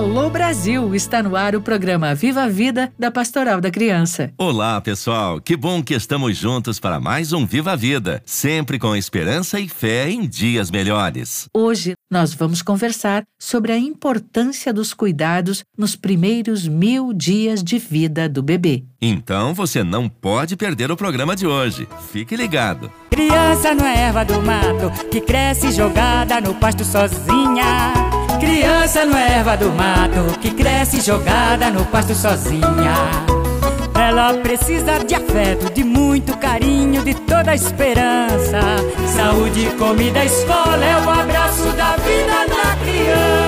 Alô Brasil! Está no ar o programa Viva a Vida da Pastoral da Criança. Olá, pessoal! Que bom que estamos juntos para mais um Viva a Vida, sempre com esperança e fé em dias melhores. Hoje nós vamos conversar sobre a importância dos cuidados nos primeiros mil dias de vida do bebê. Então você não pode perder o programa de hoje. Fique ligado. Criança não é erva do mato que cresce jogada no pasto sozinha. Criança não é erva do mato que cresce jogada no pasto sozinha. Ela precisa de afeto, de muito carinho, de toda esperança. Saúde, comida, escola é o abraço da vida na criança.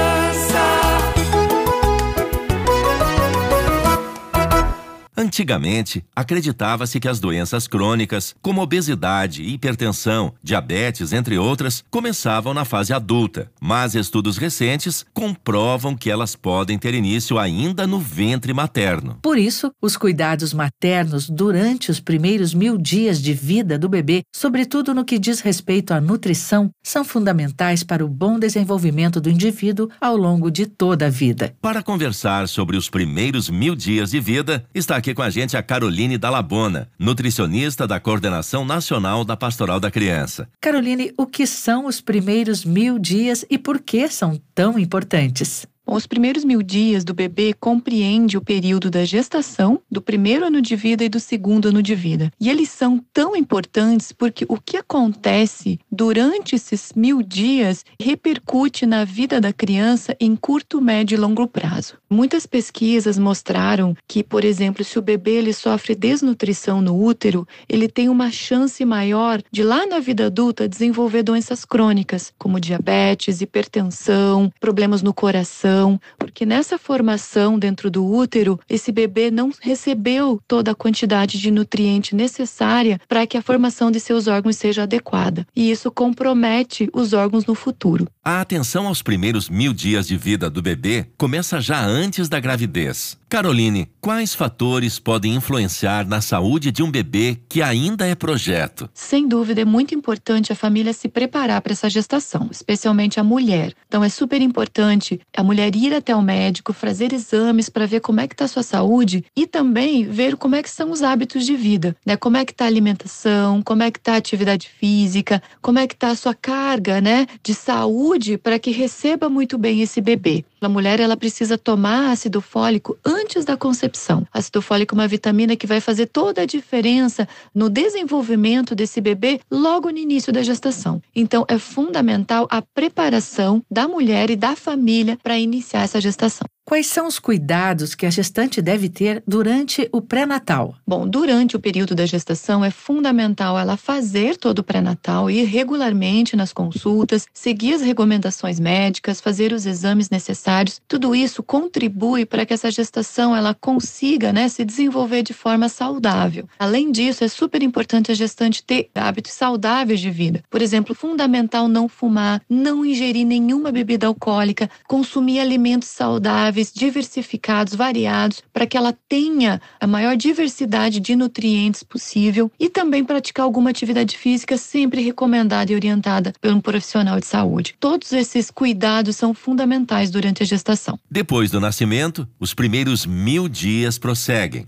Antigamente, acreditava-se que as doenças crônicas, como obesidade, hipertensão, diabetes, entre outras, começavam na fase adulta, mas estudos recentes comprovam que elas podem ter início ainda no ventre materno. Por isso, os cuidados maternos durante os primeiros mil dias de vida do bebê, sobretudo no que diz respeito à nutrição, são fundamentais para o bom desenvolvimento do indivíduo ao longo de toda a vida. Para conversar sobre os primeiros mil dias de vida, está aqui com a gente a Caroline Dalabona, nutricionista da Coordenação Nacional da Pastoral da Criança. Caroline, o que são os primeiros mil dias e por que são tão importantes? Os primeiros mil dias do bebê compreende o período da gestação, do primeiro ano de vida e do segundo ano de vida. E eles são tão importantes porque o que acontece durante esses mil dias repercute na vida da criança em curto, médio e longo prazo. Muitas pesquisas mostraram que, por exemplo, se o bebê ele sofre desnutrição no útero, ele tem uma chance maior de lá na vida adulta desenvolver doenças crônicas, como diabetes, hipertensão, problemas no coração, porque nessa formação dentro do útero, esse bebê não recebeu toda a quantidade de nutriente necessária para que a formação de seus órgãos seja adequada. E isso compromete os órgãos no futuro. A atenção aos primeiros mil dias de vida do bebê começa já antes da gravidez. Caroline, quais fatores podem influenciar na saúde de um bebê que ainda é projeto? Sem dúvida, é muito importante a família se preparar para essa gestação, especialmente a mulher. Então, é super importante a mulher ir até o médico, fazer exames para ver como é que está a sua saúde e também ver como é que são os hábitos de vida, né? Como é que está a alimentação, como é que está a atividade física, como é que está a sua carga, né, de saúde para que receba muito bem esse bebê. A mulher ela precisa tomar ácido fólico antes da concepção. Ácido fólico é uma vitamina que vai fazer toda a diferença no desenvolvimento desse bebê logo no início da gestação. Então é fundamental a preparação da mulher e da família para iniciar essa gestação. Quais são os cuidados que a gestante deve ter durante o pré-natal? Bom, durante o período da gestação é fundamental ela fazer todo o pré-natal, ir regularmente nas consultas, seguir as recomendações médicas, fazer os exames necessários. Tudo isso contribui para que essa gestação ela consiga, né, se desenvolver de forma saudável. Além disso, é super importante a gestante ter hábitos saudáveis de vida. Por exemplo, fundamental não fumar, não ingerir nenhuma bebida alcoólica, consumir alimentos saudáveis saudáveis, diversificados, variados, para que ela tenha a maior diversidade de nutrientes possível e também praticar alguma atividade física sempre recomendada e orientada por um profissional de saúde. Todos esses cuidados são fundamentais durante a gestação. Depois do nascimento, os primeiros mil dias prosseguem.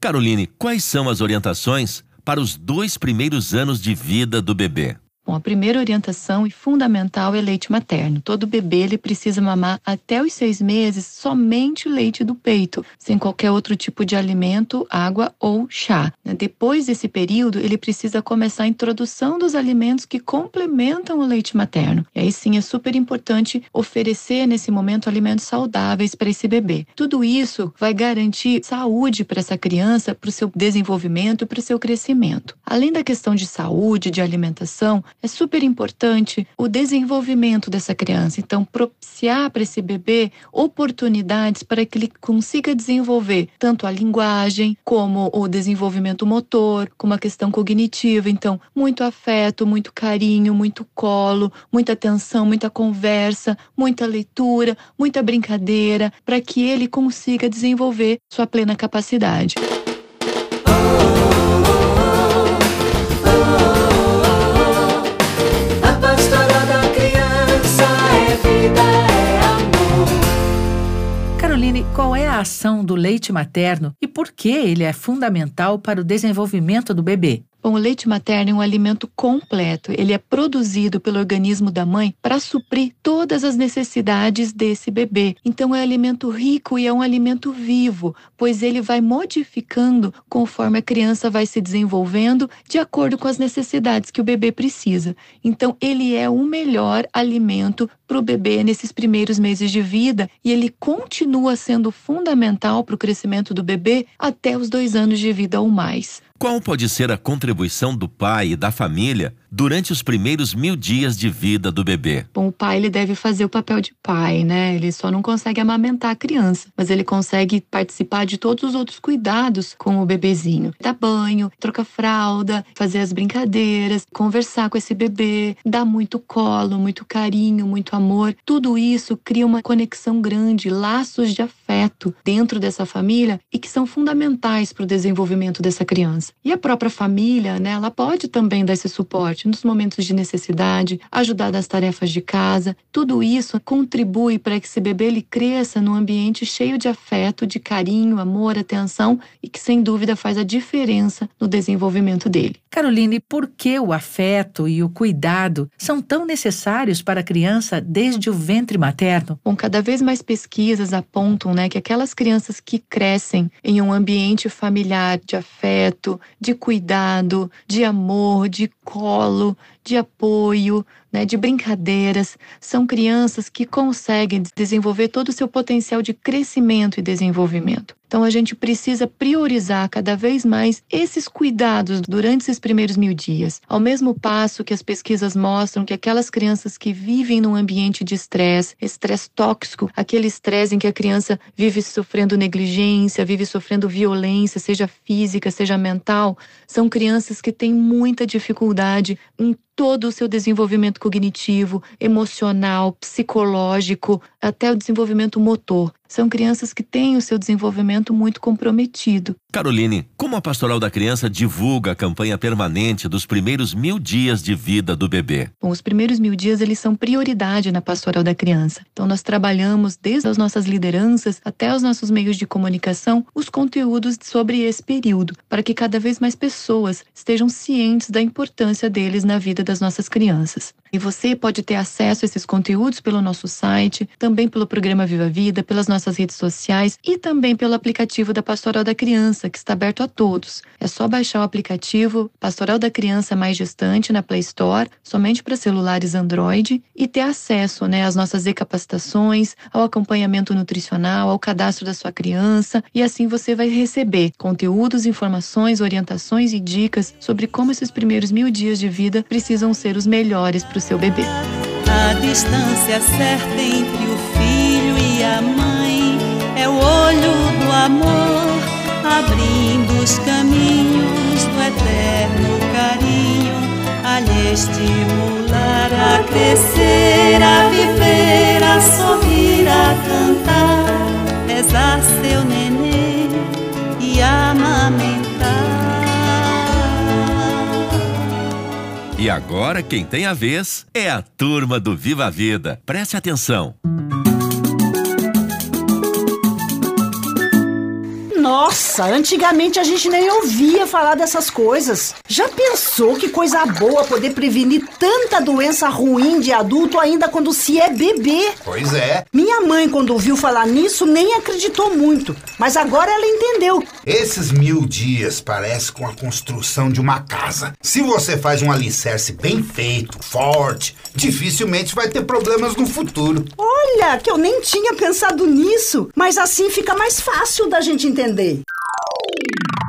Caroline, quais são as orientações para os dois primeiros anos de vida do bebê? Bom, a primeira orientação e fundamental é leite materno. Todo bebê ele precisa mamar até os seis meses somente leite do peito, sem qualquer outro tipo de alimento, água ou chá. Depois desse período, ele precisa começar a introdução dos alimentos que complementam o leite materno. E aí sim é super importante oferecer nesse momento alimentos saudáveis para esse bebê. Tudo isso vai garantir saúde para essa criança, para o seu desenvolvimento, para o seu crescimento. Além da questão de saúde, de alimentação, é super importante o desenvolvimento dessa criança. Então, propiciar para esse bebê oportunidades para que ele consiga desenvolver tanto a linguagem, como o desenvolvimento motor, como a questão cognitiva. Então, muito afeto, muito carinho, muito colo, muita atenção, muita conversa, muita leitura, muita brincadeira, para que ele consiga desenvolver sua plena capacidade. Do leite materno e por que ele é fundamental para o desenvolvimento do bebê. Bom, o leite materno é um alimento completo. Ele é produzido pelo organismo da mãe para suprir todas as necessidades desse bebê. Então, é um alimento rico e é um alimento vivo, pois ele vai modificando conforme a criança vai se desenvolvendo de acordo com as necessidades que o bebê precisa. Então, ele é o melhor alimento para o bebê nesses primeiros meses de vida e ele continua sendo fundamental para o crescimento do bebê até os dois anos de vida ou mais. Qual pode ser a contribuição do pai e da família durante os primeiros mil dias de vida do bebê? Bom, o pai ele deve fazer o papel de pai, né? Ele só não consegue amamentar a criança, mas ele consegue participar de todos os outros cuidados com o bebezinho. Dar banho, trocar fralda, fazer as brincadeiras, conversar com esse bebê, dar muito colo, muito carinho, muito amor. Tudo isso cria uma conexão grande, laços de afeto dentro dessa família e que são fundamentais para o desenvolvimento dessa criança. E a própria família, né, ela pode também dar esse suporte nos momentos de necessidade, ajudar nas tarefas de casa. Tudo isso contribui para que esse bebê ele cresça num ambiente cheio de afeto, de carinho, amor, atenção e que sem dúvida faz a diferença no desenvolvimento dele. Caroline, por que o afeto e o cuidado são tão necessários para a criança desde o ventre materno? Bom, cada vez mais pesquisas apontam né, que aquelas crianças que crescem em um ambiente familiar de afeto, de cuidado, de amor, de colo, de apoio, né, de brincadeiras. São crianças que conseguem desenvolver todo o seu potencial de crescimento e desenvolvimento. Então a gente precisa priorizar cada vez mais esses cuidados durante esses primeiros mil dias. Ao mesmo passo que as pesquisas mostram que aquelas crianças que vivem num ambiente de estresse, estresse tóxico, aquele estresse em que a criança vive sofrendo negligência, vive sofrendo violência, seja física, seja mental, são crianças que têm muita dificuldade em todo o seu desenvolvimento cognitivo, emocional, psicológico, até o desenvolvimento motor. São crianças que têm o seu desenvolvimento muito comprometido. Caroline, como a Pastoral da Criança divulga a campanha permanente dos primeiros mil dias de vida do bebê? Bom, os primeiros mil dias eles são prioridade na Pastoral da Criança. Então nós trabalhamos desde as nossas lideranças até os nossos meios de comunicação os conteúdos sobre esse período, para que cada vez mais pessoas estejam cientes da importância deles na vida das nossas crianças. E você pode ter acesso a esses conteúdos pelo nosso site, também pelo programa Viva Vida, pelas nossas redes sociais e também pelo aplicativo da Pastoral da Criança, que está aberto a todos. É só baixar o aplicativo Pastoral da Criança Mais Distante na Play Store, somente para celulares Android, e ter acesso né, às nossas e-capacitações, ao acompanhamento nutricional, ao cadastro da sua criança, e assim você vai receber conteúdos, informações, orientações e dicas sobre como esses primeiros mil dias de vida precisam ser os melhores para o seu bebê. A distância certa entre o filho e a mãe é o olho do amor, abrindo os caminhos do eterno carinho, a lhe estimular a crescer, a viver, a sorrir, a cantar, rezar seu nenê e amamentar. E agora quem tem a vez é a turma do Viva a Vida. Preste atenção. Nossa, antigamente a gente nem ouvia falar dessas coisas. Já pensou que coisa boa poder prevenir tanta doença ruim de adulto ainda quando se é bebê? Pois é. Minha mãe, quando ouviu falar nisso, nem acreditou muito. Mas agora ela entendeu. Esses mil dias parece com a construção de uma casa. Se você faz um alicerce bem feito, forte, dificilmente vai ter problemas no futuro. Olha, que eu nem tinha pensado nisso. Mas assim fica mais fácil da gente entender.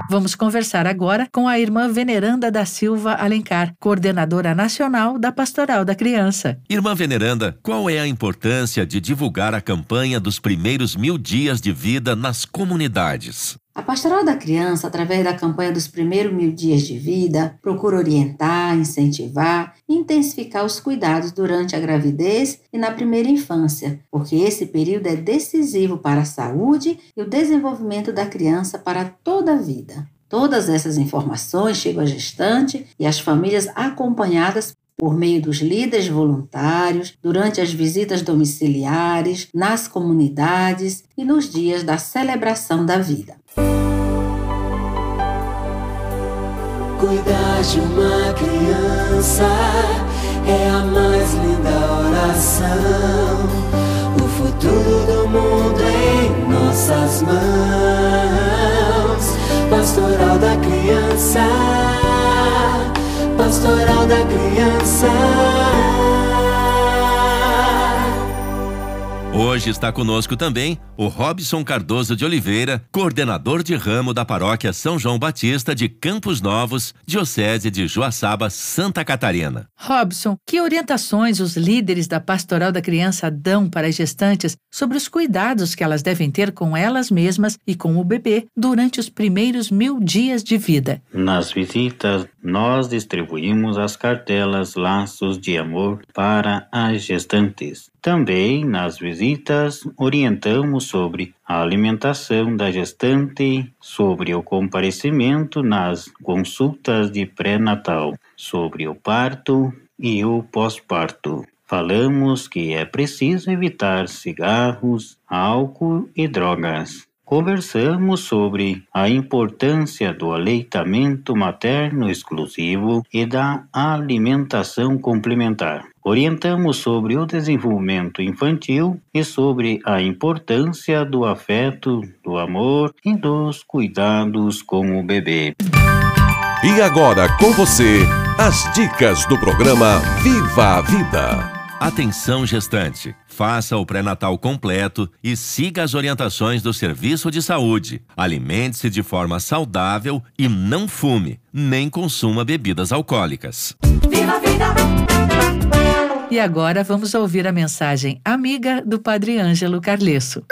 Vamos conversar agora com a irmã Veneranda da Silva Alencar, coordenadora nacional da Pastoral da Criança. Irmã Veneranda, qual é a importância de divulgar a campanha dos primeiros mil dias de vida nas comunidades? A Pastoral da Criança, através da campanha dos primeiros mil dias de vida, procura orientar, incentivar e intensificar os cuidados durante a gravidez e na primeira infância, porque esse período é decisivo para a saúde e o desenvolvimento da criança para toda a vida. Todas essas informações chegam à gestante e às famílias acompanhadas por meio dos líderes voluntários, durante as visitas domiciliares, nas comunidades e nos dias da celebração da vida. Cuidar de uma criança é a mais linda oração. O futuro do mundo é em nossas mãos. Pastoral da criança, pastoral da criança. Hoje está conosco também o Robson Cardoso de Oliveira, coordenador de ramo da paróquia São João Batista de Campos Novos, Diocese de Joaçaba, Santa Catarina. Robson, que orientações os líderes da Pastoral da Criança dão para as gestantes sobre os cuidados que elas devem ter com elas mesmas e com o bebê durante os primeiros mil dias de vida? Nas visitas, nós distribuímos as cartelas Laços de Amor para as gestantes. Também, nas visitas, orientamos sobre a alimentação da gestante, sobre o comparecimento nas consultas de pré-natal, sobre o parto e o pós-parto. Falamos que é preciso evitar cigarros, álcool e drogas. Conversamos sobre a importância do aleitamento materno exclusivo e da alimentação complementar. Orientamos sobre o desenvolvimento infantil e sobre a importância do afeto, do amor e dos cuidados com o bebê. E agora com você, as dicas do programa Viva a Vida. Atenção gestante, faça o pré-natal completo e siga as orientações do Serviço de Saúde. Alimente-se de forma saudável e não fume, nem consuma bebidas alcoólicas. Viva a vida! E agora vamos ouvir a mensagem amiga do Padre Ângelo Carlesso.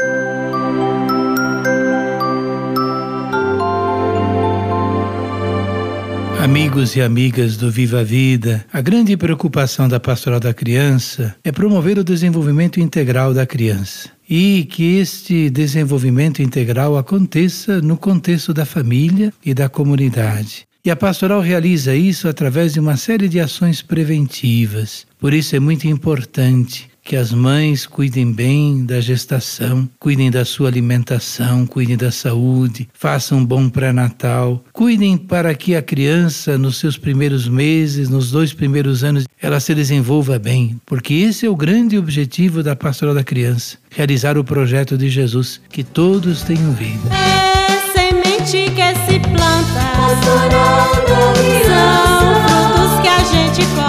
Amigos e amigas do Viva a Vida, a grande preocupação da Pastoral da Criança é promover o desenvolvimento integral da criança e que este desenvolvimento integral aconteça no contexto da família e da comunidade. E a pastoral realiza isso através de uma série de ações preventivas. Por isso é muito importante que as mães cuidem bem da gestação, cuidem da sua alimentação, cuidem da saúde, façam um bom pré-natal, cuidem para que a criança, nos seus primeiros meses, nos dois primeiros anos, ela se desenvolva bem, porque esse é o grande objetivo da pastoral da criança, realizar o projeto de Jesus, que todos tenham vida. É semente que se planta, são frutos que a gente colhe.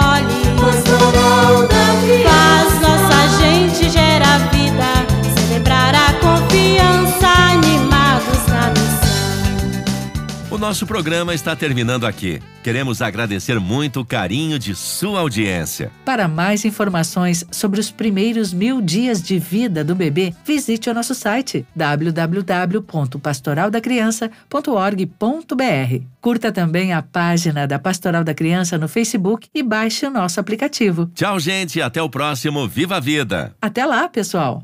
Nosso programa está terminando aqui. Queremos agradecer muito o carinho de sua audiência. Para mais informações sobre os primeiros mil dias de vida do bebê, visite o nosso site www.pastoraldacriança.org.br. Curta também a página da Pastoral da Criança no Facebook e baixe o nosso aplicativo. Tchau, gente. Até o próximo Viva a Vida. Até lá, pessoal!